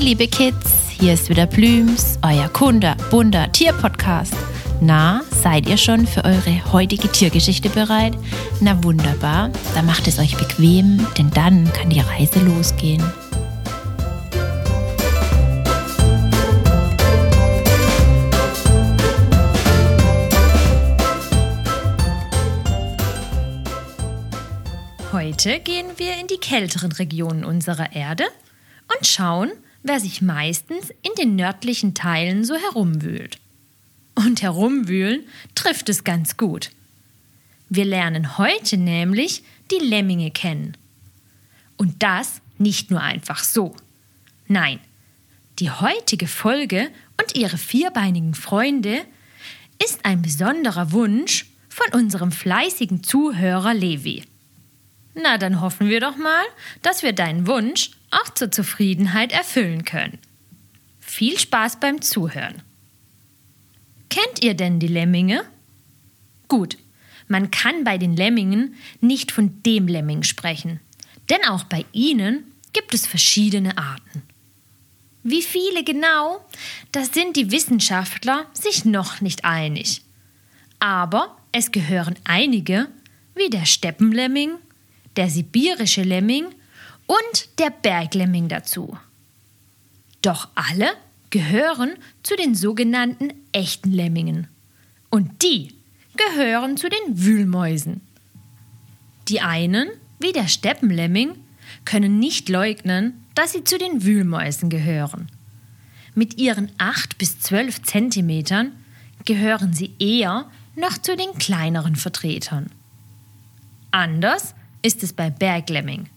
Liebe Kids, hier ist wieder Blüms, euer Kunde, bunter Tierpodcast. Na, seid ihr schon für eure heutige Tiergeschichte bereit? Na wunderbar, dann macht es euch bequem, denn dann kann die Reise losgehen. Heute gehen wir in die kälteren Regionen unserer Erde und schauen, wer sich meistens in den nördlichen Teilen so herumwühlt. Und herumwühlen trifft es ganz gut. Wir lernen heute nämlich die Lemminge kennen. Und das nicht nur einfach so. Nein, die heutige Folge und ihre vierbeinigen Freunde ist ein besonderer Wunsch von unserem fleißigen Zuhörer Levi. Na, dann hoffen wir doch mal, dass wir deinen Wunsch auch zur Zufriedenheit erfüllen können. Viel Spaß beim Zuhören. Kennt ihr denn die Lemminge? Gut, man kann bei den Lemmingen nicht von dem Lemming sprechen, denn auch bei ihnen gibt es verschiedene Arten. Wie viele genau, da sind die Wissenschaftler sich noch nicht einig. Aber es gehören einige, wie der Steppenlemming, der sibirische Lemming und der Berglemming dazu. Doch alle gehören zu den sogenannten echten Lemmingen. Und die gehören zu den Wühlmäusen. Die einen, wie der Steppenlemming, können nicht leugnen, dass sie zu den Wühlmäusen gehören. Mit ihren 8 bis 12 Zentimetern gehören sie eher noch zu den kleineren Vertretern. Anders ist es bei Berglemming.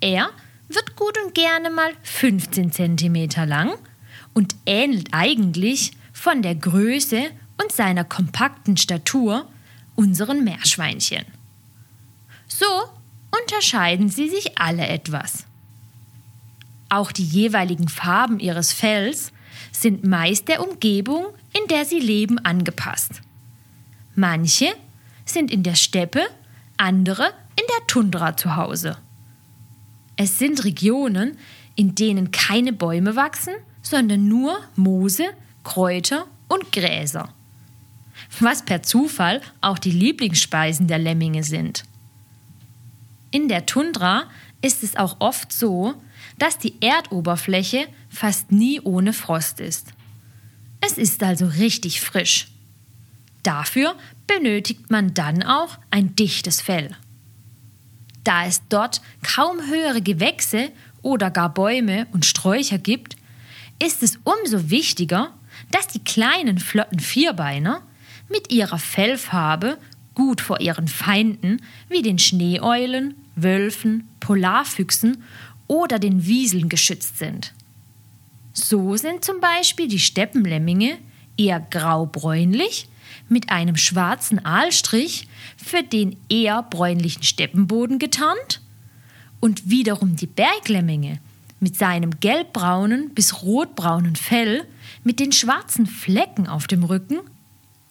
Er wird gut und gerne mal 15 cm lang und ähnelt eigentlich von der Größe und seiner kompakten Statur unseren Meerschweinchen. So unterscheiden sie sich alle etwas. Auch die jeweiligen Farben ihres Fells sind meist der Umgebung, in der sie leben, angepasst. Manche sind in der Steppe, andere in der Tundra zu Hause. Es sind Regionen, in denen keine Bäume wachsen, sondern nur Moose, Kräuter und Gräser. Was per Zufall auch die Lieblingsspeisen der Lemminge sind. In der Tundra ist es auch oft so, dass die Erdoberfläche fast nie ohne Frost ist. Es ist also richtig frisch. Dafür benötigt man dann auch ein dichtes Fell. Da es dort kaum höhere Gewächse oder gar Bäume und Sträucher gibt, ist es umso wichtiger, dass die kleinen flotten Vierbeiner mit ihrer Fellfarbe gut vor ihren Feinden wie den Schneeeulen, Wölfen, Polarfüchsen oder den Wieseln geschützt sind. So sind zum Beispiel die Steppenlemminge eher graubräunlich mit einem schwarzen Aalstrich für den eher bräunlichen Steppenboden getarnt und wiederum die Berglemminge mit seinem gelbbraunen bis rotbraunen Fell mit den schwarzen Flecken auf dem Rücken,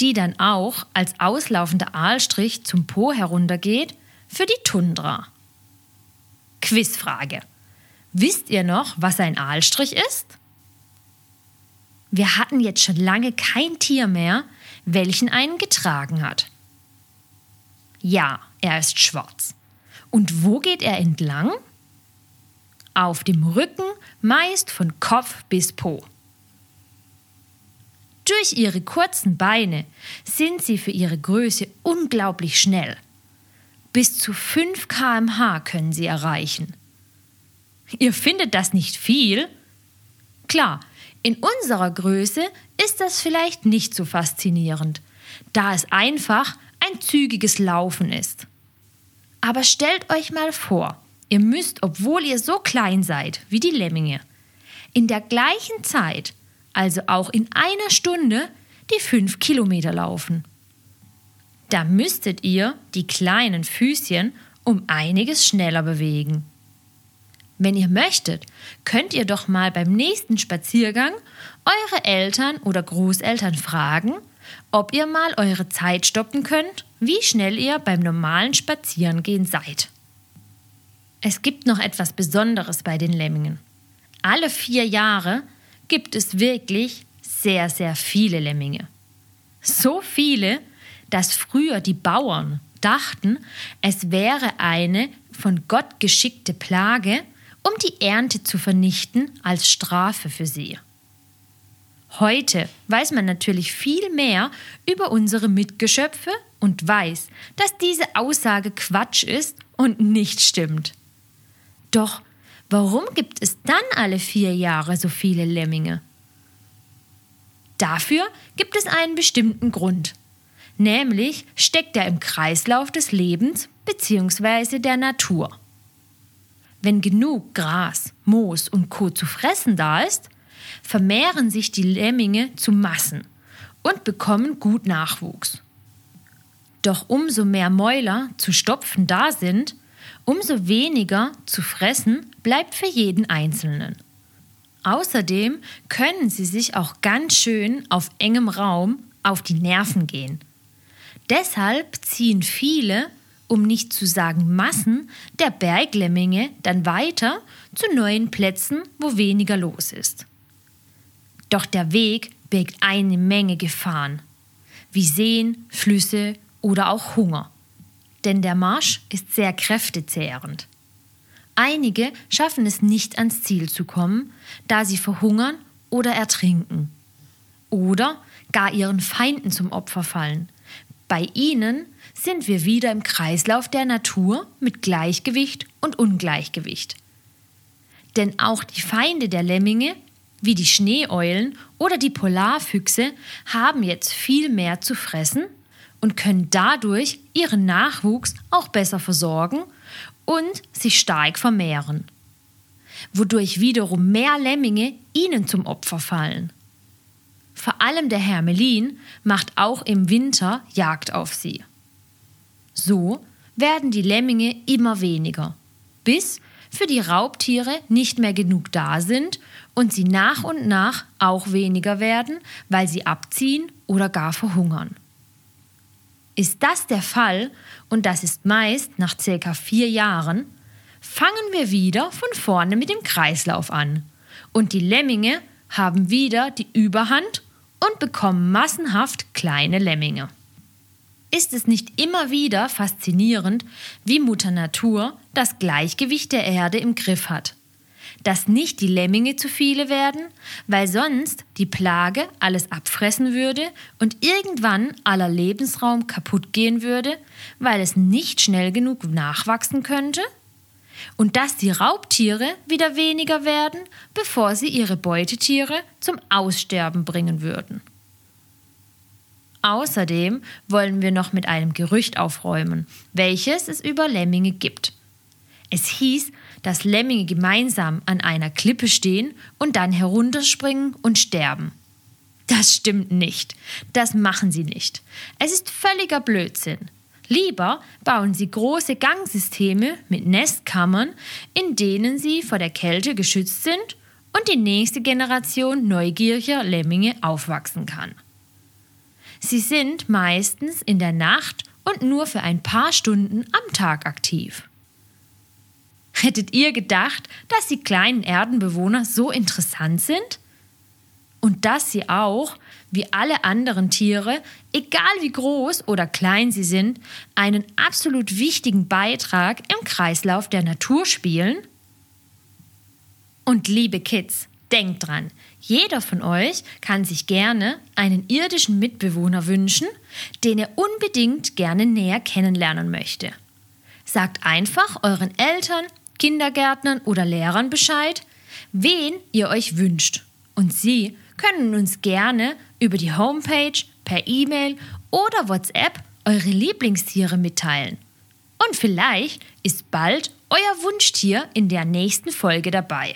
die dann auch als auslaufender Aalstrich zum Po heruntergeht, für die Tundra. Quizfrage. Wisst ihr noch, was ein Aalstrich ist? Wir hatten jetzt schon lange kein Tier mehr, welchen einen getragen hat. Ja, er ist schwarz. Und wo geht er entlang? Auf dem Rücken, meist von Kopf bis Po. Durch ihre kurzen Beine sind sie für ihre Größe unglaublich schnell. Bis zu 5 km/h können sie erreichen. Ihr findet das nicht viel? Klar, in unserer Größe ist das vielleicht nicht so faszinierend, da es einfach ein zügiges Laufen ist. Aber stellt euch mal vor, ihr müsst, obwohl ihr so klein seid wie die Lemminge, in der gleichen Zeit, also auch in einer Stunde, die fünf Kilometer laufen. Da müsstet ihr die kleinen Füßchen um einiges schneller bewegen. Wenn ihr möchtet, könnt ihr doch mal beim nächsten Spaziergang eure Eltern oder Großeltern fragen, ob ihr mal eure Zeit stoppen könnt, wie schnell ihr beim normalen Spazierengehen seid. Es gibt noch etwas Besonderes bei den Lemmingen. alle vier Jahre gibt es wirklich sehr, sehr viele Lemminge. So viele, dass früher die Bauern dachten, es wäre eine von Gott geschickte Plage, um die Ernte zu vernichten als Strafe für sie. Heute weiß man natürlich viel mehr über unsere Mitgeschöpfe und weiß, dass diese Aussage Quatsch ist und nicht stimmt. Doch warum gibt es dann alle vier Jahre so viele Lemminge? Dafür gibt es einen bestimmten Grund. Nämlich steckt er im Kreislauf des Lebens bzw. der Natur. Wenn genug Gras, Moos und Co. zu fressen da ist, vermehren sich die Lemminge zu Massen und bekommen gut Nachwuchs. Doch umso mehr Mäuler zu stopfen da sind, umso weniger zu fressen bleibt für jeden Einzelnen. Außerdem können sie sich auch ganz schön auf engem Raum auf die Nerven gehen. Deshalb ziehen viele, um nicht zu sagen Massen, der Berglemminge dann weiter zu neuen Plätzen, wo weniger los ist. Doch der Weg birgt eine Menge Gefahren, wie Seen, Flüsse oder auch Hunger. Denn der Marsch ist sehr kräftezehrend. Einige schaffen es nicht ans Ziel zu kommen, da sie verhungern oder ertrinken. Oder gar ihren Feinden zum Opfer fallen. Bei ihnen sind wir wieder im Kreislauf der Natur mit Gleichgewicht und Ungleichgewicht. Denn auch die Feinde der Lemminge wie die Schneeeulen oder die Polarfüchse haben jetzt viel mehr zu fressen und können dadurch ihren Nachwuchs auch besser versorgen und sich stark vermehren, wodurch wiederum mehr Lemminge ihnen zum Opfer fallen. Vor allem der Hermelin macht auch im Winter Jagd auf sie. So werden die Lemminge immer weniger, bis für die Raubtiere nicht mehr genug da sind und sie nach und nach auch weniger werden, weil sie abziehen oder gar verhungern. Ist das der Fall, und das ist meist nach circa vier Jahren, fangen wir wieder von vorne mit dem Kreislauf an. Und die Lemminge haben wieder die Überhand und bekommen massenhaft kleine Lemminge. Ist es nicht immer wieder faszinierend, wie Mutter Natur das Gleichgewicht der Erde im Griff hat? Dass nicht die Lemminge zu viele werden, weil sonst die Plage alles abfressen würde und irgendwann aller Lebensraum kaputt gehen würde, weil es nicht schnell genug nachwachsen könnte? Und dass die Raubtiere wieder weniger werden, bevor sie ihre Beutetiere zum Aussterben bringen würden. Außerdem wollen wir noch mit einem Gerücht aufräumen, welches es über Lemminge gibt. Es hieß, dass Lemminge gemeinsam an einer Klippe stehen und dann herunterspringen und sterben. Das stimmt nicht. Das machen sie nicht. Es ist völliger Blödsinn. Lieber bauen sie große Gangsysteme mit Nestkammern, in denen sie vor der Kälte geschützt sind und die nächste Generation neugieriger Lemminge aufwachsen kann. Sie sind meistens in der Nacht und nur für ein paar Stunden am Tag aktiv. Hättet ihr gedacht, dass die kleinen Erdenbewohner so interessant sind? Und dass sie auch, wie alle anderen Tiere, egal wie groß oder klein sie sind, einen absolut wichtigen Beitrag im Kreislauf der Natur spielen? Und liebe Kids, denkt dran, jeder von euch kann sich gerne einen irdischen Mitbewohner wünschen, den er unbedingt gerne näher kennenlernen möchte. Sagt einfach euren Eltern, Kindergärtnern oder Lehrern Bescheid, wen ihr euch wünscht. Und sie können uns gerne über die Homepage, per E-Mail oder WhatsApp eure Lieblingstiere mitteilen. Und vielleicht ist bald euer Wunschtier in der nächsten Folge dabei.